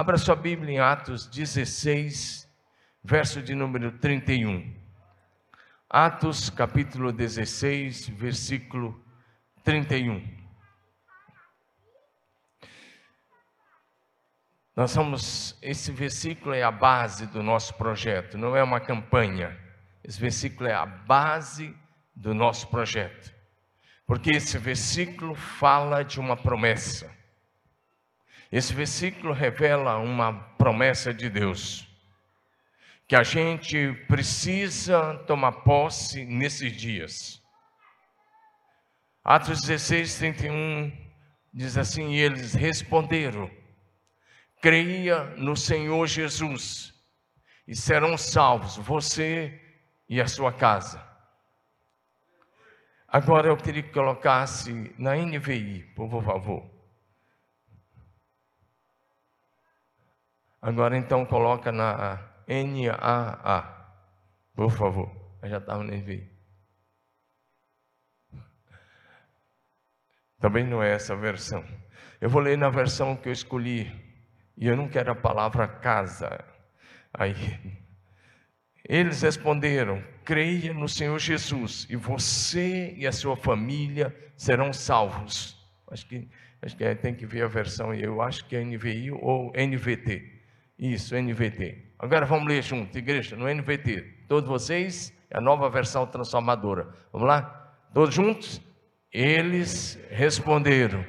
Abra sua Bíblia em Atos 16, verso de número 31. Atos capítulo 16, versículo 31. Nós somos, esse versículo é a base do nosso projeto, não é uma campanha. Esse versículo é a base do nosso projeto. Porque esse versículo fala de uma promessa. Esse versículo revela uma promessa de Deus. Que a gente precisa tomar posse nesses dias. Atos 16, 31 diz assim: E eles responderam creia no Senhor Jesus e serão salvos você e a sua casa. Agora eu queria que colocasse na NVI, por favor. Agora então coloca na NAA, por favor. Eu já estava na NVI. Também não é essa versão. Eu vou ler na versão que eu escolhi, e eu não quero a palavra casa. Aí eles responderam: creia no Senhor Jesus, e você e a sua família serão salvos. Acho que, acho que tem que ver a versão, eu acho que é NVI ou NVT. Isso, NVT. Agora vamos ler junto, igreja, no NVT. Todos vocês, é a nova versão transformadora. Vamos lá? Todos juntos? Eles responderam: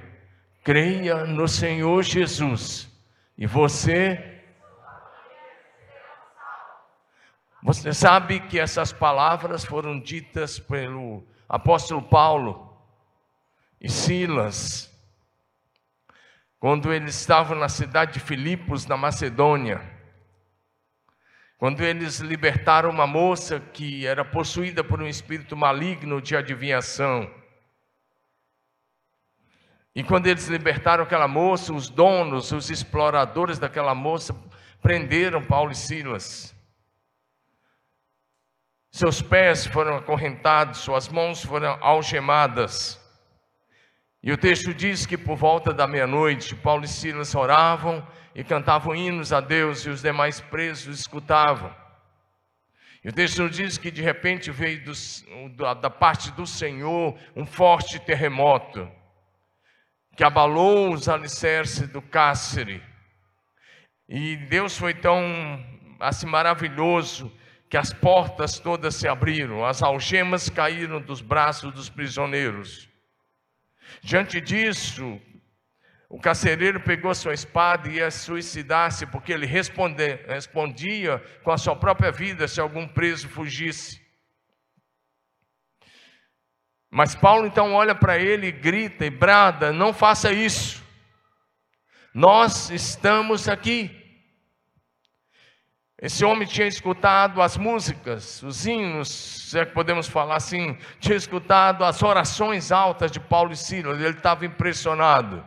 creia no Senhor Jesus e você. Você sabe que essas palavras foram ditas pelo apóstolo Paulo e Silas, quando eles estavam na cidade de Filipos, na Macedônia, quando eles libertaram uma moça que era possuída por um espírito maligno de adivinhação. E quando eles libertaram aquela moça, os donos, os exploradores daquela moça, prenderam Paulo e Silas. Seus pés foram acorrentados, suas mãos foram algemadas. E o texto diz que por volta da meia-noite, Paulo e Silas oravam e cantavam hinos a Deus, e os demais presos escutavam. E o texto diz que de repente veio do, da parte do Senhor um forte terremoto que abalou os alicerces do cárcere. E Deus foi tão assim maravilhoso que as portas todas se abriram, as algemas caíram dos braços dos prisioneiros. Diante disso, o carcereiro pegou sua espada e ia suicidar-se, porque ele respondia com a sua própria vida se algum preso fugisse. Mas Paulo então olha para ele e grita e brada: não faça isso. Nós estamos aqui. Esse homem tinha escutado as músicas, os hinos, se é que podemos falar assim, tinha escutado as orações altas de Paulo e Silas, ele estava impressionado.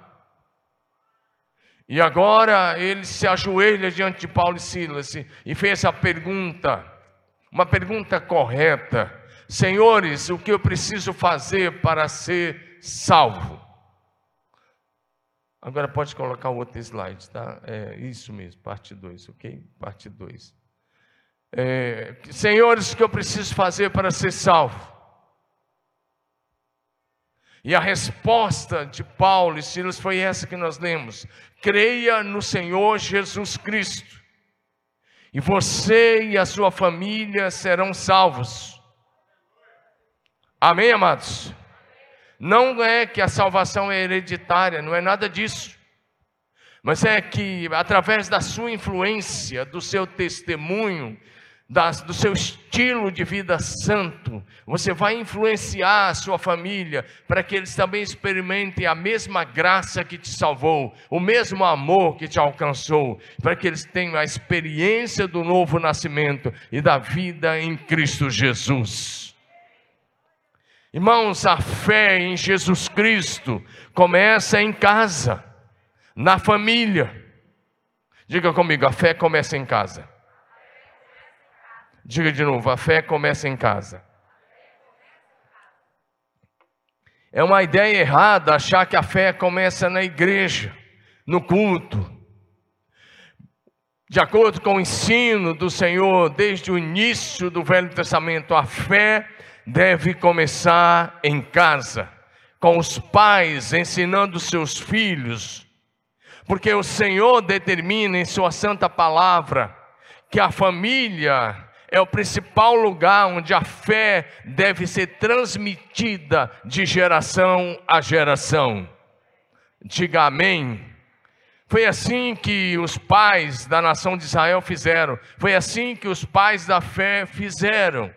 E agora ele se ajoelha diante de Paulo e Silas e fez a pergunta, uma pergunta correta. Senhores, o que eu preciso fazer para ser salvo? Agora pode colocar o outro slide, tá? É isso mesmo, parte 2, ok? Parte 2. É, senhores, o que eu preciso fazer para ser salvo? E a resposta de Paulo e Silas foi essa que nós lemos: creia no Senhor Jesus Cristo, e você e a sua família serão salvos. Amém, amados? Não é que a salvação é hereditária, não é nada disso. Mas é que através da sua influência, do seu testemunho, das, do seu estilo de vida santo, você vai influenciar a sua família para que eles também experimentem a mesma graça que te salvou, o mesmo amor que te alcançou, para que eles tenham a experiência do novo nascimento e da vida em Cristo Jesus. Irmãos, a fé em Jesus Cristo começa em casa, na família. Diga comigo, a fé começa em casa. Diga de novo, a fé começa em casa. É uma ideia errada achar que a fé começa na igreja, no culto. De acordo com o ensino do Senhor, desde o início do Velho Testamento, a fé deve começar em casa, com os pais ensinando seus filhos, porque o Senhor determina em Sua santa palavra que a família é o principal lugar onde a fé deve ser transmitida de geração a geração. Diga amém. Foi assim que os pais da nação de Israel fizeram. Foi assim que os pais da fé fizeram.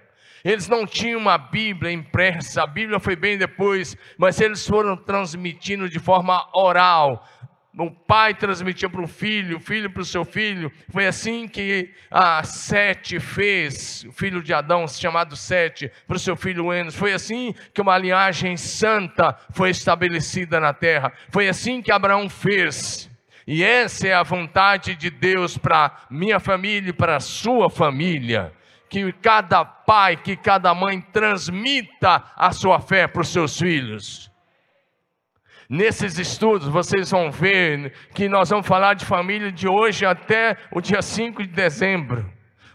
Eles não tinham uma Bíblia impressa, a Bíblia foi bem depois, mas eles foram transmitindo de forma oral. O pai transmitia para o filho, o filho para o seu filho. Foi assim que a Sete fez, o filho de Adão, chamado Sete, para o seu filho Enos. Foi assim que uma linhagem santa foi estabelecida na terra. Foi assim que Abraão fez. E essa é a vontade de Deus para minha família e para a sua família. Que cada pai, que cada mãe transmita a sua fé para os seus filhos. Nesses estudos, vocês vão ver que nós vamos falar de família de hoje até o dia 5 de dezembro,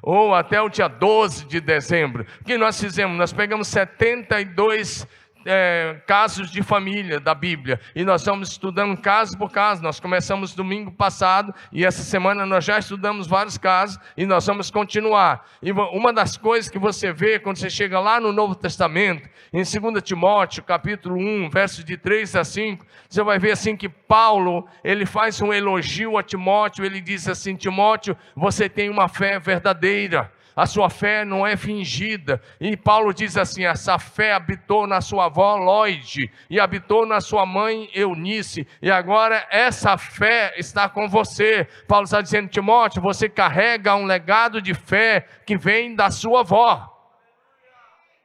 ou até o dia 12 de dezembro. O que nós fizemos? Nós pegamos 72 é, casos de família da Bíblia e nós estamos estudando caso por caso. Nós começamos domingo passado e essa semana nós já estudamos vários casos e nós vamos continuar. E uma das coisas que você vê quando você chega lá no Novo Testamento, em 2 Timóteo, capítulo 1, versos de 3 a 5, você vai ver assim que Paulo, ele faz um elogio a Timóteo, ele diz assim: Timóteo, você tem uma fé verdadeira a sua fé não é fingida. E Paulo diz assim: essa fé habitou na sua avó Lloyd, e habitou na sua mãe Eunice, e agora essa fé está com você. Paulo está dizendo, Timóteo, você carrega um legado de fé que vem da sua avó.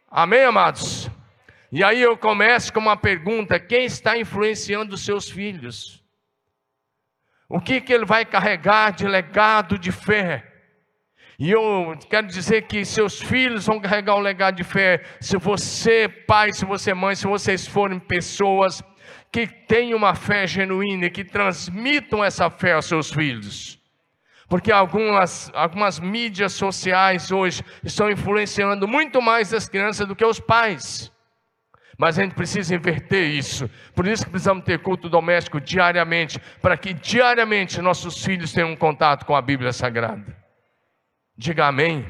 Amém, amados? E aí eu começo com uma pergunta: quem está influenciando os seus filhos? O que, que ele vai carregar de legado de fé? E eu quero dizer que seus filhos vão carregar um legado de fé. Se você, pai, se você, mãe, se vocês forem pessoas que têm uma fé genuína e que transmitam essa fé aos seus filhos. Porque algumas, algumas mídias sociais hoje estão influenciando muito mais as crianças do que os pais. Mas a gente precisa inverter isso. Por isso que precisamos ter culto doméstico diariamente, para que diariamente nossos filhos tenham um contato com a Bíblia Sagrada. Diga amém.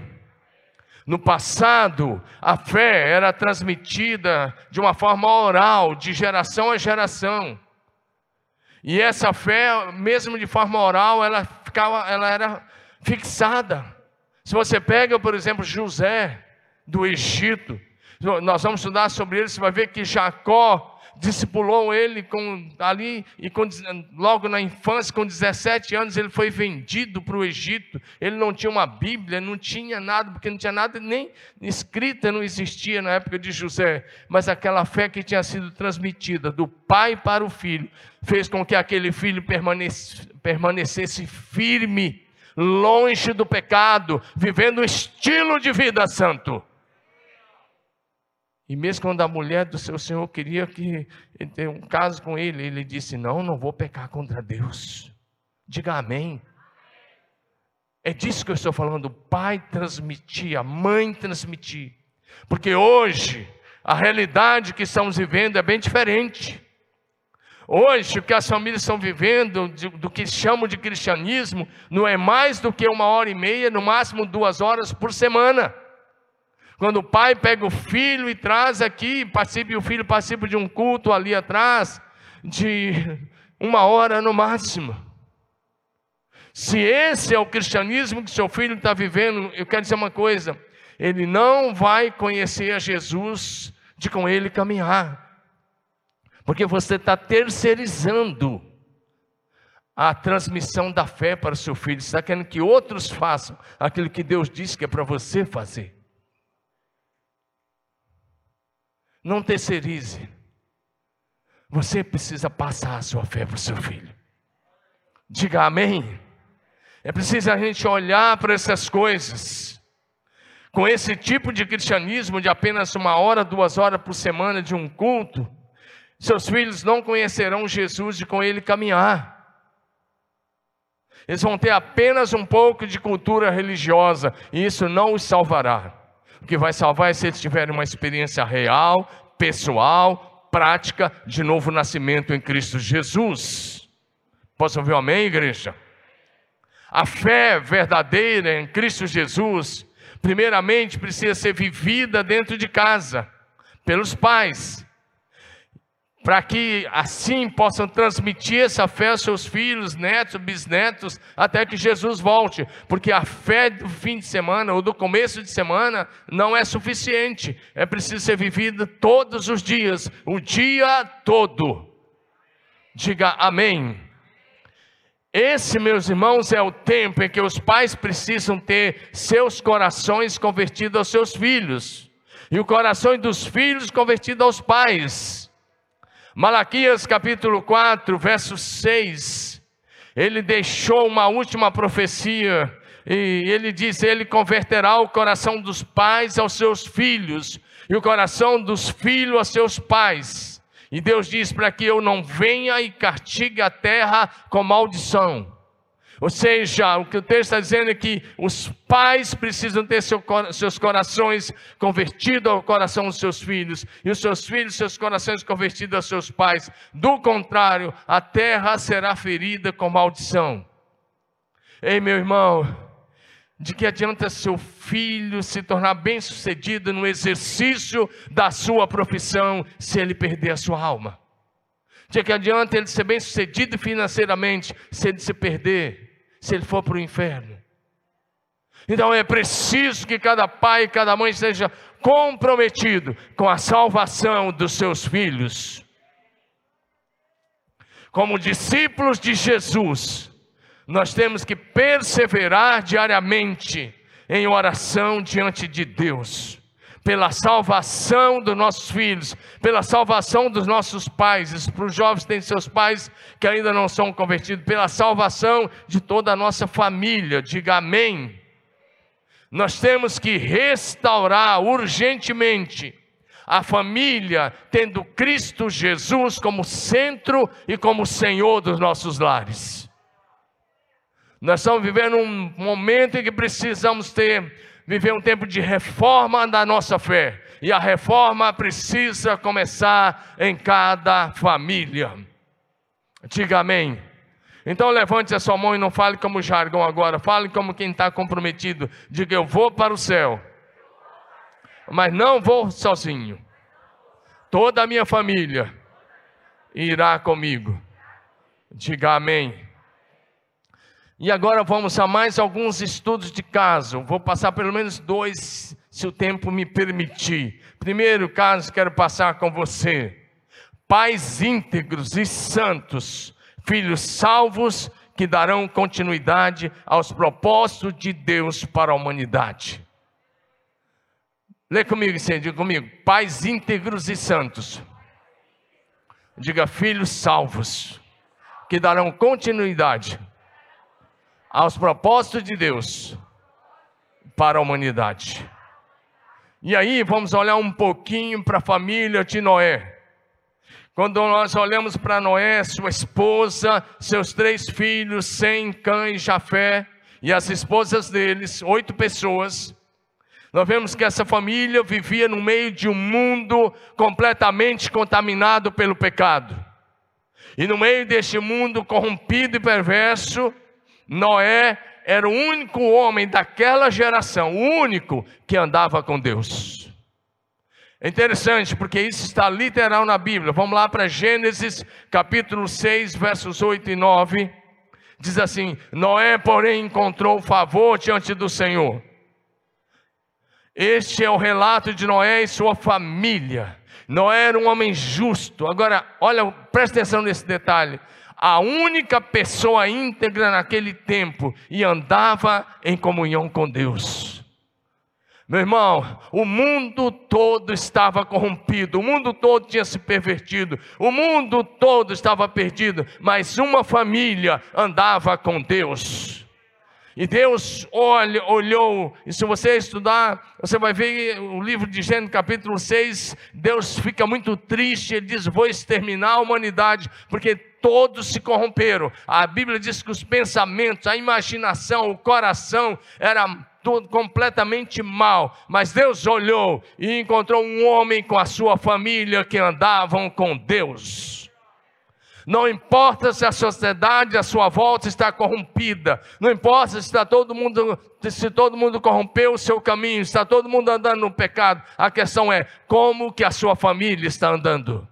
No passado, a fé era transmitida de uma forma oral, de geração a geração. E essa fé, mesmo de forma oral, ela ficava, ela era fixada. Se você pega, por exemplo, José do Egito, nós vamos estudar sobre ele, você vai ver que Jacó discipulou ele com, ali, e com, logo na infância, com 17 anos, ele foi vendido para o Egito. Ele não tinha uma Bíblia, não tinha nada, porque não tinha nada, nem escrita não existia na época de José. Mas aquela fé que tinha sido transmitida do pai para o filho, fez com que aquele filho permanecesse, permanecesse firme, longe do pecado, vivendo um estilo de vida santo. E mesmo quando a mulher do seu senhor queria que ele tenha um caso com ele, ele disse: Não, não vou pecar contra Deus. Diga amém. É disso que eu estou falando. O pai transmitir, a mãe transmitir. Porque hoje, a realidade que estamos vivendo é bem diferente. Hoje, o que as famílias estão vivendo, do que chamam de cristianismo, não é mais do que uma hora e meia, no máximo duas horas por semana. Quando o pai pega o filho e traz aqui, participe, o filho participa de um culto ali atrás, de uma hora no máximo. Se esse é o cristianismo que seu filho está vivendo, eu quero dizer uma coisa: ele não vai conhecer a Jesus de com ele caminhar, porque você está terceirizando a transmissão da fé para o seu filho, você está querendo que outros façam aquilo que Deus disse que é para você fazer. Não terceirize. Você precisa passar a sua fé para o seu filho. Diga amém. É preciso a gente olhar para essas coisas. Com esse tipo de cristianismo de apenas uma hora, duas horas por semana de um culto, seus filhos não conhecerão Jesus de com ele caminhar. Eles vão ter apenas um pouco de cultura religiosa, e isso não os salvará. O que vai salvar é se eles tiverem uma experiência real, pessoal, prática de novo nascimento em Cristo Jesus. Posso ouvir um amém, igreja? A fé verdadeira em Cristo Jesus, primeiramente, precisa ser vivida dentro de casa, pelos pais, para que assim possam transmitir essa fé aos seus filhos, netos, bisnetos, até que Jesus volte, porque a fé do fim de semana ou do começo de semana não é suficiente, é preciso ser vivida todos os dias, o dia todo. Diga amém. Esse, meus irmãos, é o tempo em que os pais precisam ter seus corações convertidos aos seus filhos, e o coração dos filhos convertido aos pais. Malaquias capítulo 4, verso 6, ele deixou uma última profecia, e ele diz: Ele converterá o coração dos pais aos seus filhos, e o coração dos filhos aos seus pais. E Deus diz para que eu não venha e castigue a terra com maldição. Ou seja, o que o texto está dizendo é que os pais precisam ter seu, seus corações convertidos ao coração dos seus filhos, e os seus filhos, seus corações convertidos aos seus pais. Do contrário, a terra será ferida com maldição. Ei, meu irmão, de que adianta seu filho se tornar bem-sucedido no exercício da sua profissão se ele perder a sua alma? De que adianta ele ser bem-sucedido financeiramente se ele se perder? Se ele for para o inferno. Então é preciso que cada pai e cada mãe seja comprometido com a salvação dos seus filhos. Como discípulos de Jesus, nós temos que perseverar diariamente em oração diante de Deus pela salvação dos nossos filhos, pela salvação dos nossos pais. Para os jovens que têm seus pais que ainda não são convertidos, pela salvação de toda a nossa família. Diga amém. Nós temos que restaurar urgentemente a família, tendo Cristo Jesus como centro e como Senhor dos nossos lares. Nós estamos vivendo um momento em que precisamos ter viver um tempo de reforma da nossa fé. E a reforma precisa começar em cada família. Diga amém. Então levante a sua mão e não fale como jargão agora, fale como quem está comprometido. Diga: Eu vou para o céu, mas não vou sozinho. Toda a minha família irá comigo. Diga amém. E agora vamos a mais alguns estudos de caso. Vou passar pelo menos dois, se o tempo me permitir. Primeiro caso, quero passar com você. Pais íntegros e santos, filhos salvos que darão continuidade aos propósitos de Deus para a humanidade. Lê comigo, sim, diga comigo. Pais íntegros e santos. Diga filhos salvos que darão continuidade aos propósitos de Deus para a humanidade. E aí vamos olhar um pouquinho para a família de Noé. Quando nós olhamos para Noé, sua esposa, seus três filhos, Sem, Cã e Jafé, e as esposas deles, oito pessoas, nós vemos que essa família vivia no meio de um mundo completamente contaminado pelo pecado. E no meio deste mundo corrompido e perverso, Noé era o único homem daquela geração, o único que andava com Deus. É interessante porque isso está literal na Bíblia. Vamos lá para Gênesis capítulo 6, versos 8 e 9. Diz assim: Noé, porém, encontrou favor diante do Senhor. Este é o relato de Noé e sua família. Noé era um homem justo. Agora, olha, presta atenção nesse detalhe a única pessoa íntegra naquele tempo e andava em comunhão com Deus. Meu irmão, o mundo todo estava corrompido, o mundo todo tinha se pervertido, o mundo todo estava perdido, mas uma família andava com Deus. E Deus olha, olhou, e se você estudar, você vai ver o livro de Gênesis, capítulo 6. Deus fica muito triste, ele diz: Vou exterminar a humanidade, porque todos se corromperam. A Bíblia diz que os pensamentos, a imaginação, o coração era tudo completamente mal. Mas Deus olhou e encontrou um homem com a sua família que andavam com Deus. Não importa se a sociedade à sua volta está corrompida, não importa se está todo mundo, se todo mundo corrompeu o seu caminho, está todo mundo andando no pecado. A questão é como que a sua família está andando.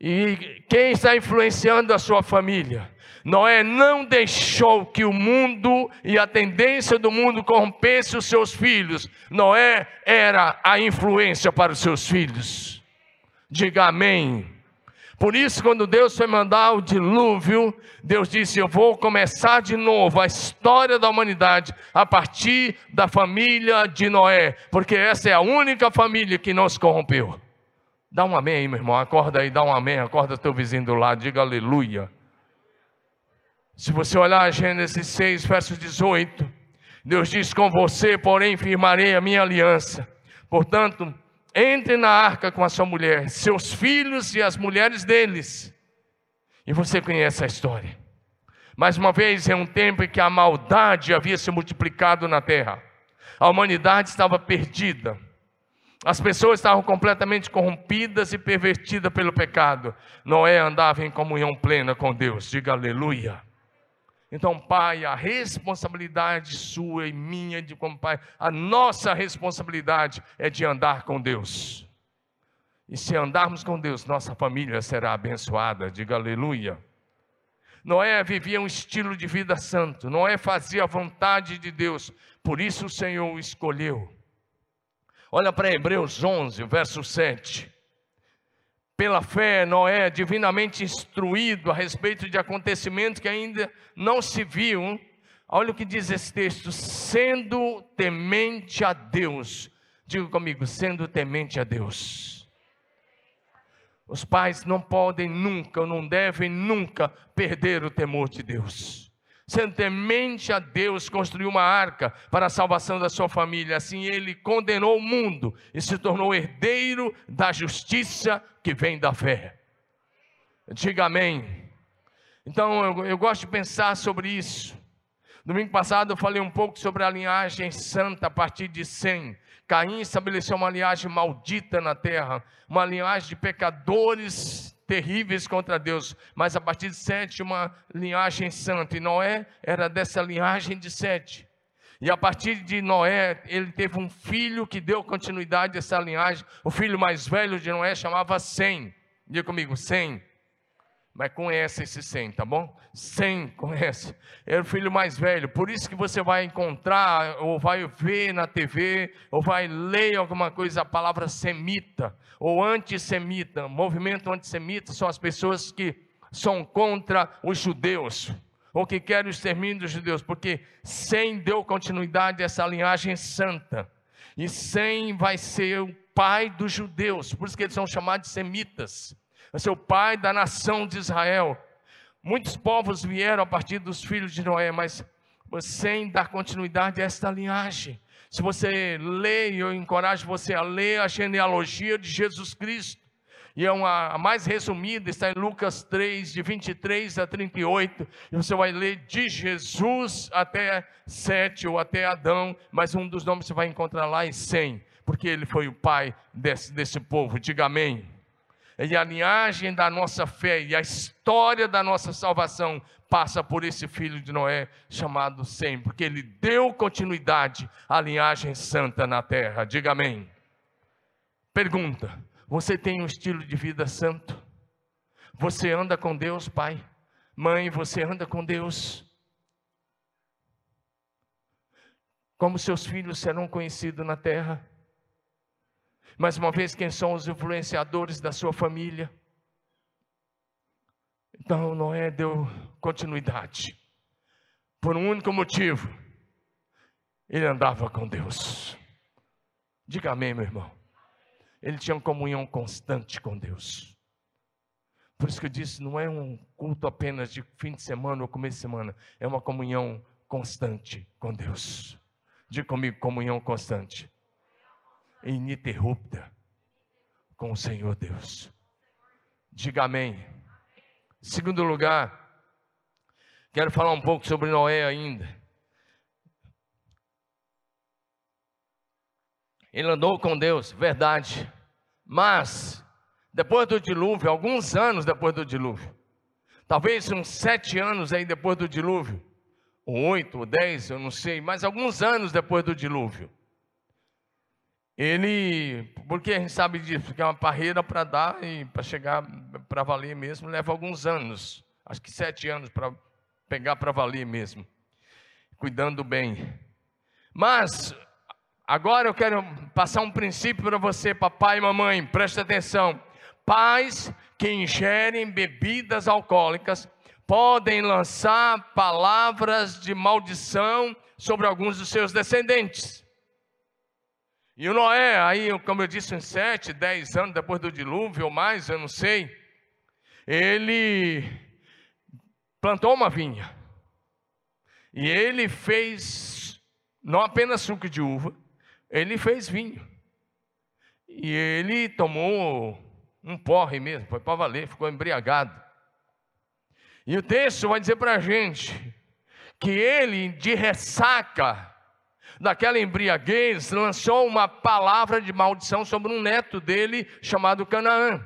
E quem está influenciando a sua família? Noé não deixou que o mundo e a tendência do mundo corrompesse os seus filhos. Noé era a influência para os seus filhos. Diga amém. Por isso, quando Deus foi mandar o dilúvio, Deus disse: Eu vou começar de novo a história da humanidade a partir da família de Noé, porque essa é a única família que não se corrompeu. Dá um amém aí, meu irmão. Acorda aí, dá um amém. Acorda teu vizinho do lado, diga aleluia. Se você olhar Gênesis 6, verso 18, Deus diz: Com você, porém, firmarei a minha aliança. Portanto, entre na arca com a sua mulher, seus filhos e as mulheres deles. E você conhece a história. Mais uma vez, é um tempo em que a maldade havia se multiplicado na terra. A humanidade estava perdida. As pessoas estavam completamente corrompidas e pervertidas pelo pecado. Noé andava em comunhão plena com Deus. Diga aleluia. Então, Pai, a responsabilidade sua e minha de como Pai, a nossa responsabilidade é de andar com Deus. E se andarmos com Deus, nossa família será abençoada. Diga aleluia. Noé vivia um estilo de vida santo. Noé fazia a vontade de Deus. Por isso o Senhor o escolheu. Olha para Hebreus 11, verso 7. Pela fé, Noé, divinamente instruído a respeito de acontecimentos que ainda não se viam, olha o que diz esse texto: sendo temente a Deus. Diga comigo, sendo temente a Deus. Os pais não podem nunca, não devem nunca perder o temor de Deus sendo temente a Deus, construiu uma arca para a salvação da sua família. Assim ele condenou o mundo e se tornou herdeiro da justiça que vem da fé. Diga amém. Então eu, eu gosto de pensar sobre isso. Domingo passado eu falei um pouco sobre a linhagem santa a partir de Sem. Caim estabeleceu uma linhagem maldita na terra, uma linhagem de pecadores terríveis contra Deus, mas a partir de Sete, uma linhagem santa, e Noé era dessa linhagem de Sete. E a partir de Noé, ele teve um filho que deu continuidade a essa linhagem. O filho mais velho de Noé chamava Sem. Diga comigo, Sem. Mas conhece esse Sem, tá bom? Sem, conhece. Era o filho mais velho. Por isso que você vai encontrar, ou vai ver na TV, ou vai ler alguma coisa, a palavra semita, ou antissemita. Movimento antissemita são as pessoas que são contra os judeus, ou que querem o extermínio dos judeus, porque Sem deu continuidade a essa linhagem santa. E Sem vai ser o pai dos judeus, por isso que eles são chamados de semitas vai ser o pai da nação de Israel. Muitos povos vieram a partir dos filhos de Noé, mas sem dar continuidade a esta linhagem. Se você lê, eu encorajo você a ler a genealogia de Jesus Cristo. E é uma, a mais resumida, está em Lucas 3, de 23 a 38. E você vai ler de Jesus até Sete ou até Adão, mas um dos nomes você vai encontrar lá em Sem, porque ele foi o pai desse, desse povo. Diga amém e a linhagem da nossa fé e a história da nossa salvação passa por esse filho de Noé chamado Sem, porque ele deu continuidade à linhagem santa na terra. Diga amém. Pergunta: você tem um estilo de vida santo? Você anda com Deus, pai? Mãe, você anda com Deus? Como seus filhos serão conhecidos na terra? Mais uma vez, quem são os influenciadores da sua família? Então, Noé deu continuidade. Por um único motivo. Ele andava com Deus. Diga amém, meu irmão. Ele tinha uma comunhão constante com Deus. Por isso que eu disse, não é um culto apenas de fim de semana ou começo de semana, é uma comunhão constante com Deus. Diga comigo, comunhão constante ininterrupta com o Senhor Deus. Diga amém. Segundo lugar, quero falar um pouco sobre Noé ainda. Ele andou com Deus, verdade. Mas, depois do dilúvio, alguns anos depois do dilúvio, talvez uns sete anos aí depois do dilúvio, ou oito, ou dez, eu não sei, mas alguns anos depois do dilúvio, ele, porque a gente sabe disso, que é uma parreira para dar e para chegar para valer mesmo, leva alguns anos, acho que sete anos para pegar para valer mesmo, cuidando bem. Mas, agora eu quero passar um princípio para você, papai e mamãe, preste atenção. Pais que ingerem bebidas alcoólicas podem lançar palavras de maldição sobre alguns dos seus descendentes. E o Noé, aí, como eu disse, uns sete, dez anos depois do dilúvio ou mais, eu não sei, ele plantou uma vinha. E ele fez não apenas suco de uva, ele fez vinho. E ele tomou um porre mesmo, foi para valer, ficou embriagado. E o texto vai dizer para a gente que ele, de ressaca, daquela embriaguez, lançou uma palavra de maldição sobre um neto dele chamado Canaã.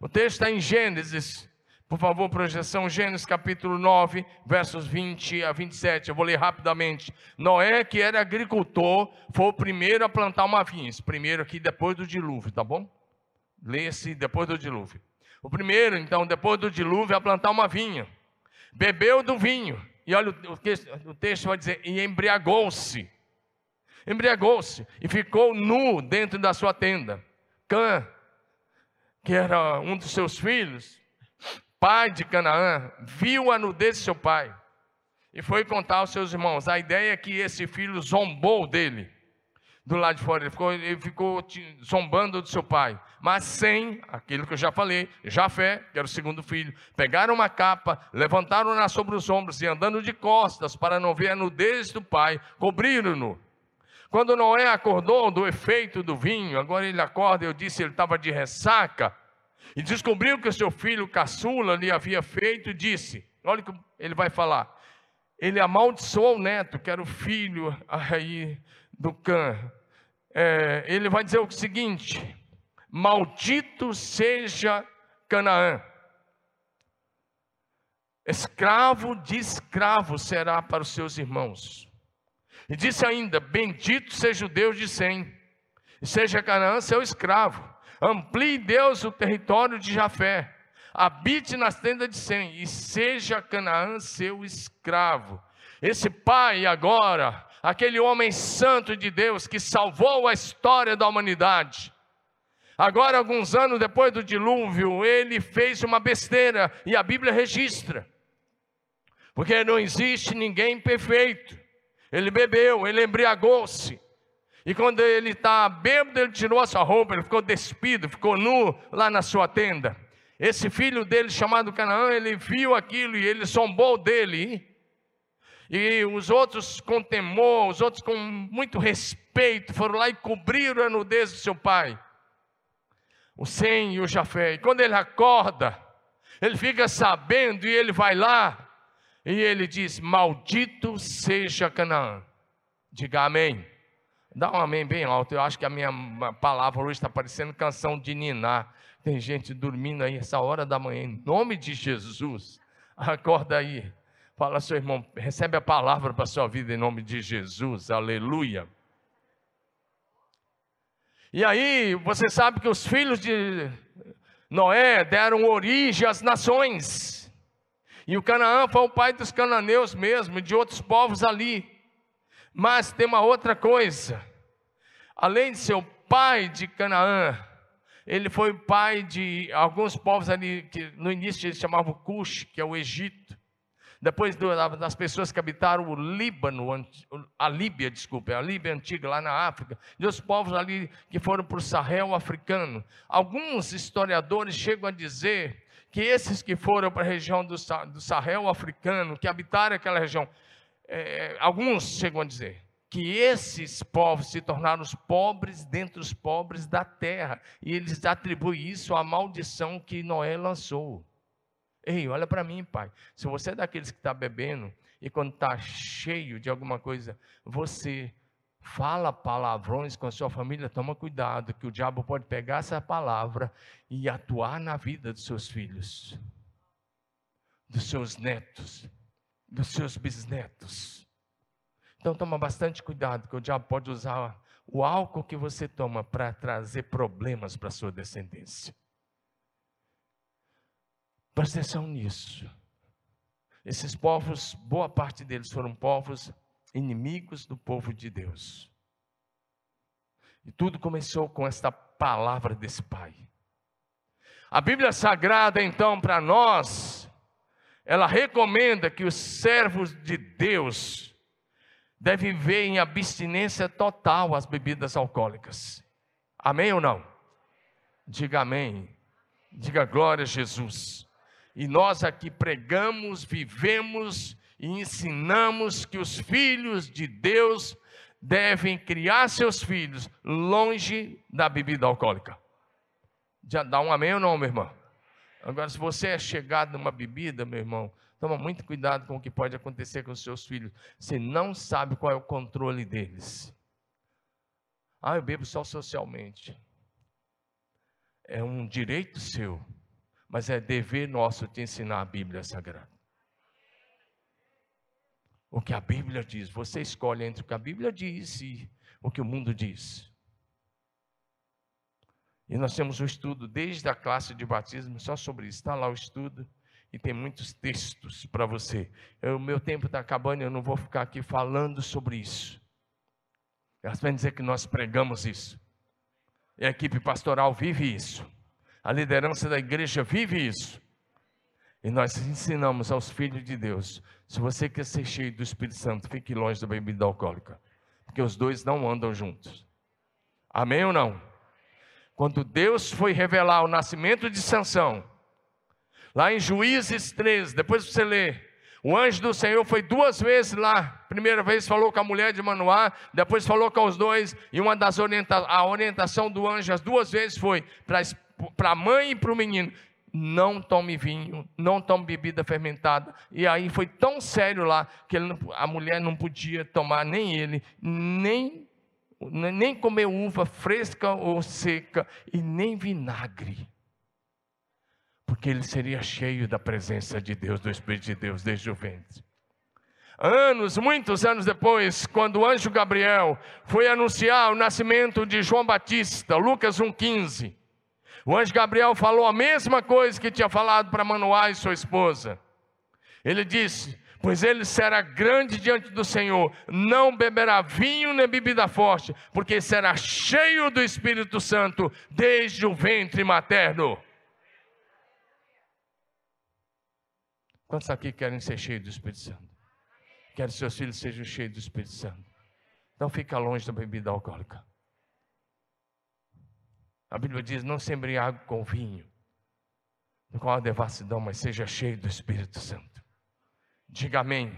O texto está em Gênesis, por favor, projeção, Gênesis capítulo 9, versos 20 a 27. Eu vou ler rapidamente. Noé, que era agricultor, foi o primeiro a plantar uma vinha. Primeiro aqui, depois do dilúvio, tá bom? Leia-se depois do dilúvio. O primeiro, então, depois do dilúvio, a plantar uma vinha. Bebeu do vinho. E olha, o texto vai dizer: e embriagou-se embriagou-se e ficou nu dentro da sua tenda. Cã, que era um dos seus filhos, pai de Canaã, viu a nudez de seu pai e foi contar aos seus irmãos. A ideia é que esse filho zombou dele do lado de fora, ele ficou, ele ficou zombando do seu pai, mas sem aquilo que eu já falei, Jafé, que era o segundo filho, pegaram uma capa, levantaram-na sobre os ombros e andando de costas para não ver a nudez do pai, cobriram-no quando Noé acordou do efeito do vinho, agora ele acorda, eu disse, ele estava de ressaca, e descobriu que seu filho caçula lhe havia feito, disse: Olha o que ele vai falar. Ele amaldiçoou o neto, que era o filho aí do Cã. É, ele vai dizer o seguinte: Maldito seja Canaã, escravo de escravo será para os seus irmãos. E disse ainda: Bendito seja o Deus de Sem, e seja Canaã seu escravo. Amplie Deus o território de Jafé, habite nas tendas de Sem, e seja Canaã seu escravo. Esse pai agora, aquele homem santo de Deus que salvou a história da humanidade, Agora, alguns anos depois do dilúvio, ele fez uma besteira e a Bíblia registra, porque não existe ninguém perfeito. Ele bebeu, ele embriagou-se. E quando ele está bêbado, ele tirou a sua roupa, ele ficou despido, ficou nu lá na sua tenda. Esse filho dele, chamado Canaã, ele viu aquilo e ele zombou dele. E os outros com temor, os outros com muito respeito, foram lá e cobriram a nudez do seu pai. O Sem e o Jafé. E quando ele acorda, ele fica sabendo e ele vai lá e ele diz: Maldito seja Canaã. Diga amém. Dá um amém bem alto. Eu acho que a minha palavra hoje está parecendo canção de Niná. Tem gente dormindo aí essa hora da manhã. Em nome de Jesus. Acorda aí. Fala, seu irmão, recebe a palavra para a sua vida em nome de Jesus. Aleluia. E aí, você sabe que os filhos de Noé deram origem às nações. E o Canaã foi o pai dos cananeus mesmo, de outros povos ali. Mas tem uma outra coisa. Além de ser o pai de Canaã, ele foi pai de alguns povos ali que no início eles chamavam Cush, que é o Egito. Depois das pessoas que habitaram o Líbano, a Líbia, desculpe, a Líbia antiga lá na África, e os povos ali que foram para o Sahel africano. Alguns historiadores chegam a dizer que esses que foram para a região do, do Sahel africano, que habitaram aquela região, é, alguns chegam a dizer que esses povos se tornaram os pobres dentre os pobres da terra, e eles atribuem isso à maldição que Noé lançou. Ei, olha para mim, pai. Se você é daqueles que está bebendo e quando está cheio de alguma coisa, você fala palavrões com a sua família, toma cuidado, que o diabo pode pegar essa palavra e atuar na vida dos seus filhos, dos seus netos, dos seus bisnetos. Então toma bastante cuidado, que o diabo pode usar o álcool que você toma para trazer problemas para a sua descendência. Presta atenção nisso. Esses povos, boa parte deles foram povos inimigos do povo de Deus. E tudo começou com esta palavra desse pai. A Bíblia Sagrada, então, para nós, ela recomenda que os servos de Deus devem viver em abstinência total às bebidas alcoólicas. Amém ou não? Diga amém. Diga glória a Jesus. E nós aqui pregamos, vivemos e ensinamos que os filhos de Deus devem criar seus filhos longe da bebida alcoólica. Já dá um amém ou não, meu irmão? Agora, se você é chegado numa bebida, meu irmão, toma muito cuidado com o que pode acontecer com os seus filhos. Você não sabe qual é o controle deles. Ah, eu bebo só socialmente. É um direito seu, mas é dever nosso te ensinar a Bíblia Sagrada o que a Bíblia diz. Você escolhe entre o que a Bíblia diz e o que o mundo diz. E nós temos um estudo desde a classe de batismo só sobre isso. Está lá o estudo e tem muitos textos para você. O meu tempo está acabando, eu não vou ficar aqui falando sobre isso. Elas vão dizer que nós pregamos isso. E a equipe pastoral vive isso. A liderança da igreja vive isso. E nós ensinamos aos filhos de Deus: se você quer ser cheio do Espírito Santo, fique longe da bebida alcoólica, porque os dois não andam juntos. Amém ou não? Quando Deus foi revelar o nascimento de Sansão, lá em Juízes 13, depois você lê, o anjo do Senhor foi duas vezes lá. Primeira vez falou com a mulher de Manoá, depois falou com os dois, e uma das orienta a orientação do anjo, as duas vezes foi para a mãe e para o menino: não tome vinho, não tome bebida fermentada. E aí foi tão sério lá que a mulher não podia tomar nem ele, nem, nem comer uva fresca ou seca e nem vinagre. Porque ele seria cheio da presença de Deus, do Espírito de Deus desde o ventre. Anos, muitos anos depois, quando o anjo Gabriel foi anunciar o nascimento de João Batista, Lucas 1,15, o anjo Gabriel falou a mesma coisa que tinha falado para Manoá e sua esposa. Ele disse: Pois ele será grande diante do Senhor, não beberá vinho nem bebida forte, porque será cheio do Espírito Santo desde o ventre materno. Quantos aqui querem ser cheios do Espírito Santo? Querem que seus filhos sejam cheios do Espírito Santo. Então fica longe da bebida alcoólica. A Bíblia diz: não se embriague com vinho, com a devassidão, mas seja cheio do Espírito Santo. Diga amém.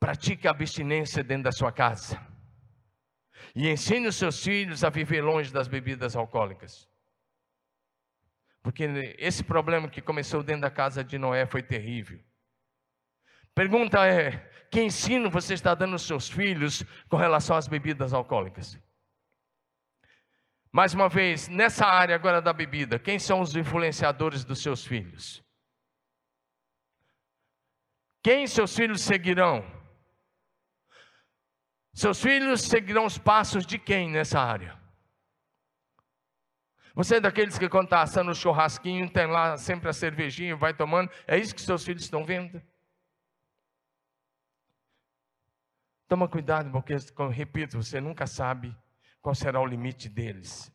Pratique a abstinência dentro da sua casa. E ensine os seus filhos a viver longe das bebidas alcoólicas. Porque esse problema que começou dentro da casa de Noé foi terrível. Pergunta é: que ensino você está dando aos seus filhos com relação às bebidas alcoólicas? Mais uma vez, nessa área agora da bebida, quem são os influenciadores dos seus filhos? Quem seus filhos seguirão? Seus filhos seguirão os passos de quem nessa área? Você é daqueles que quando está assando o churrasquinho, tem lá sempre a cervejinha, vai tomando, é isso que seus filhos estão vendo? Toma cuidado, porque, repito, você nunca sabe qual será o limite deles.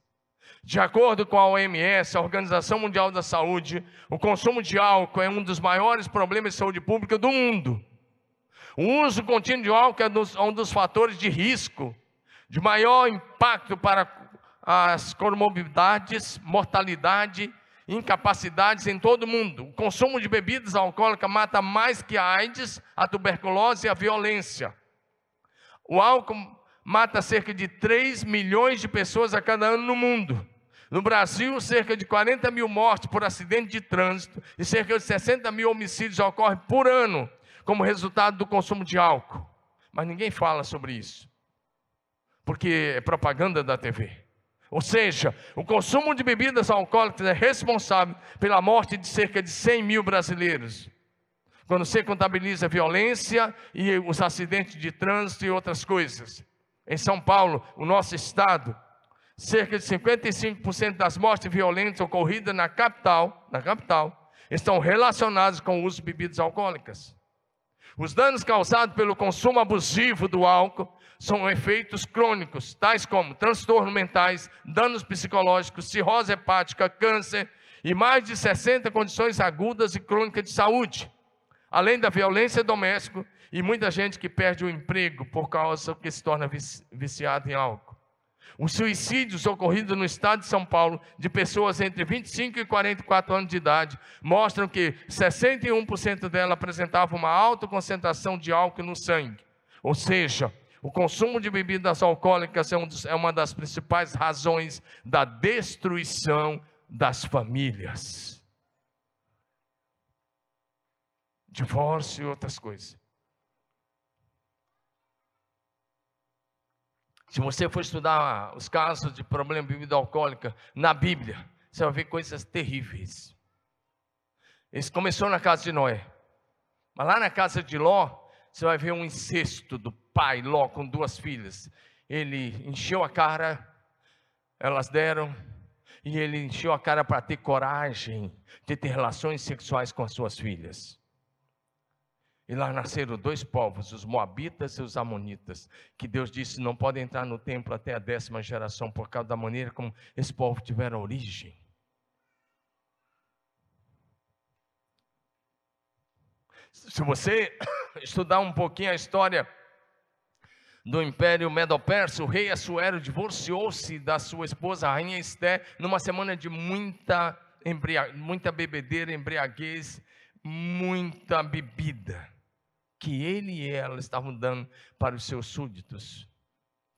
De acordo com a OMS, a Organização Mundial da Saúde, o consumo de álcool é um dos maiores problemas de saúde pública do mundo. O uso contínuo de álcool é um dos fatores de risco, de maior impacto para as comorbidades, mortalidade, incapacidades em todo o mundo. O consumo de bebidas alcoólicas mata mais que a AIDS, a tuberculose e a violência. O álcool mata cerca de 3 milhões de pessoas a cada ano no mundo. No Brasil, cerca de 40 mil mortes por acidente de trânsito e cerca de 60 mil homicídios ocorrem por ano como resultado do consumo de álcool. Mas ninguém fala sobre isso, porque é propaganda da TV. Ou seja, o consumo de bebidas alcoólicas é responsável pela morte de cerca de 100 mil brasileiros. Quando você contabiliza a violência e os acidentes de trânsito e outras coisas. Em São Paulo, o nosso estado, cerca de 55% das mortes violentas ocorridas na capital, na capital, estão relacionadas com o uso de bebidas alcoólicas. Os danos causados pelo consumo abusivo do álcool são efeitos crônicos, tais como transtornos mentais, danos psicológicos, cirrose hepática, câncer e mais de 60 condições agudas e crônicas de saúde, além da violência doméstica e muita gente que perde o emprego por causa que se torna viciado em álcool. Os suicídios ocorridos no estado de São Paulo, de pessoas entre 25 e 44 anos de idade, mostram que 61% delas apresentavam uma alta concentração de álcool no sangue. Ou seja, o consumo de bebidas alcoólicas é, é uma das principais razões da destruição das famílias. Divórcio e outras coisas. Se você for estudar os casos de problema de bebida alcoólica na Bíblia, você vai ver coisas terríveis. Isso começou na casa de Noé. Mas lá na casa de Ló, você vai ver um incesto do pai Ló com duas filhas. Ele encheu a cara, elas deram, e ele encheu a cara para ter coragem de ter relações sexuais com as suas filhas. E lá nasceram dois povos, os Moabitas e os Amonitas, que Deus disse não podem entrar no templo até a décima geração, por causa da maneira como esse povo tiveram origem. Se você estudar um pouquinho a história do Império Medo-Persa, o rei Assuero divorciou-se da sua esposa, a rainha Esté, numa semana de muita, muita bebedeira, embriaguez, muita bebida que ele e ela estavam dando para os seus súditos,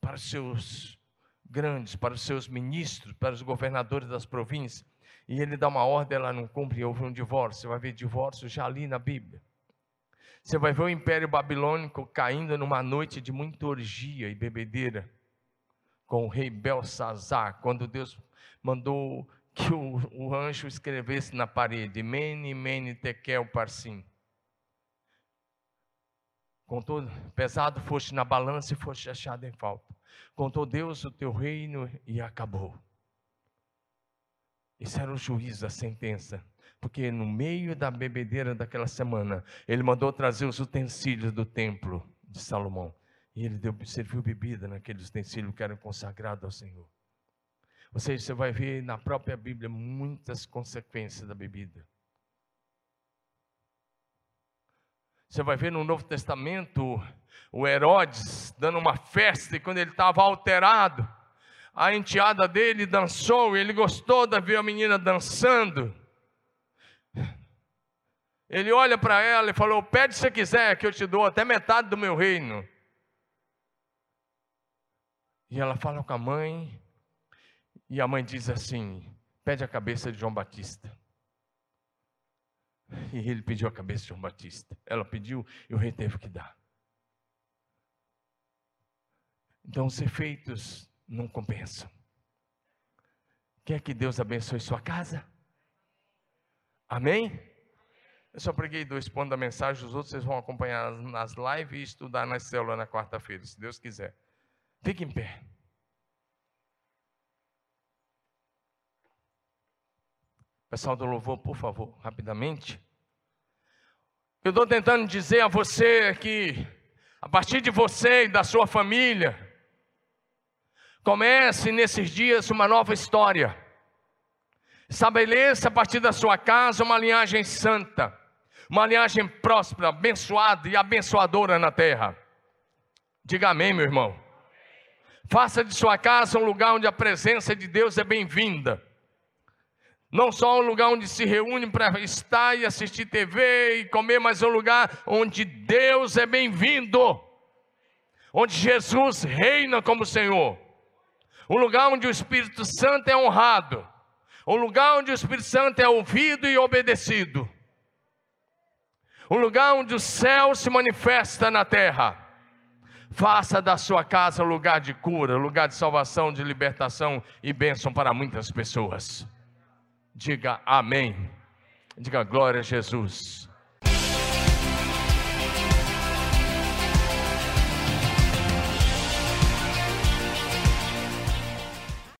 para os seus grandes, para os seus ministros, para os governadores das províncias. E ele dá uma ordem, ela não cumpre, houve um divórcio. Você vai ver divórcio já ali na Bíblia. Você vai ver o Império Babilônico caindo numa noite de muita orgia e bebedeira com o rei Belsazar, quando Deus mandou que o, o anjo escrevesse na parede: Mene, Mene, Tekel, Parsim. Contou, pesado foste na balança e foste achado em falta. Contou Deus o teu reino e acabou. Esse era o juiz, a sentença. Porque no meio da bebedeira daquela semana, ele mandou trazer os utensílios do templo de Salomão. E ele deu, serviu bebida naqueles utensílios que eram consagrados ao Senhor. Ou seja, você vai ver na própria Bíblia muitas consequências da bebida. Você vai ver no Novo Testamento o Herodes dando uma festa e quando ele estava alterado, a enteada dele dançou e ele gostou de ver a menina dançando. Ele olha para ela e falou: Pede se quiser, que eu te dou até metade do meu reino. E ela fala com a mãe, e a mãe diz assim: Pede a cabeça de João Batista. E ele pediu a cabeça de João Batista. Ela pediu e o rei teve que dar. Então os efeitos não compensam. Quer que Deus abençoe sua casa? Amém? Eu só preguei dois pontos da mensagem, os outros vocês vão acompanhar nas lives e estudar na célula na quarta-feira, se Deus quiser. Fique em pé. Pessoal do louvor, por favor, rapidamente. Eu estou tentando dizer a você que, a partir de você e da sua família, comece nesses dias uma nova história. Estabeleça a partir da sua casa uma linhagem santa, uma linhagem próspera, abençoada e abençoadora na terra. Diga amém, meu irmão. Faça de sua casa um lugar onde a presença de Deus é bem-vinda não só um lugar onde se reúne para estar e assistir TV e comer, mas um lugar onde Deus é bem-vindo, onde Jesus reina como Senhor, um lugar onde o Espírito Santo é honrado, um lugar onde o Espírito Santo é ouvido e obedecido, um lugar onde o céu se manifesta na terra. Faça da sua casa lugar de cura, lugar de salvação, de libertação e bênção para muitas pessoas. Diga amém. Diga glória a Jesus.